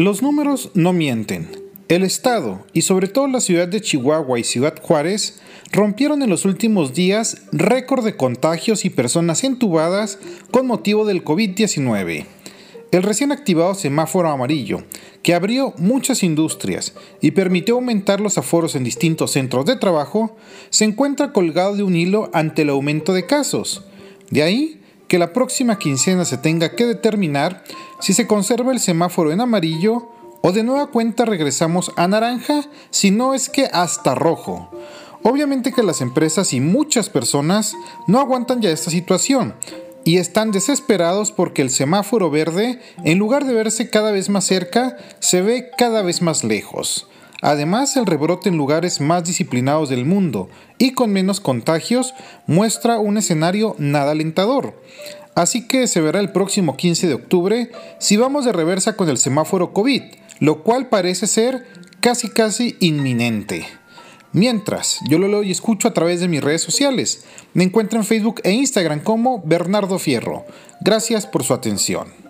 Los números no mienten. El Estado, y sobre todo la ciudad de Chihuahua y Ciudad Juárez, rompieron en los últimos días récord de contagios y personas entubadas con motivo del COVID-19. El recién activado semáforo amarillo, que abrió muchas industrias y permitió aumentar los aforos en distintos centros de trabajo, se encuentra colgado de un hilo ante el aumento de casos. De ahí que la próxima quincena se tenga que determinar si se conserva el semáforo en amarillo o de nueva cuenta regresamos a naranja, si no es que hasta rojo. Obviamente que las empresas y muchas personas no aguantan ya esta situación y están desesperados porque el semáforo verde, en lugar de verse cada vez más cerca, se ve cada vez más lejos. Además, el rebrote en lugares más disciplinados del mundo y con menos contagios muestra un escenario nada alentador. Así que se verá el próximo 15 de octubre si vamos de reversa con el semáforo COVID, lo cual parece ser casi casi inminente. Mientras, yo lo leo y escucho a través de mis redes sociales. Me encuentro en Facebook e Instagram como Bernardo Fierro. Gracias por su atención.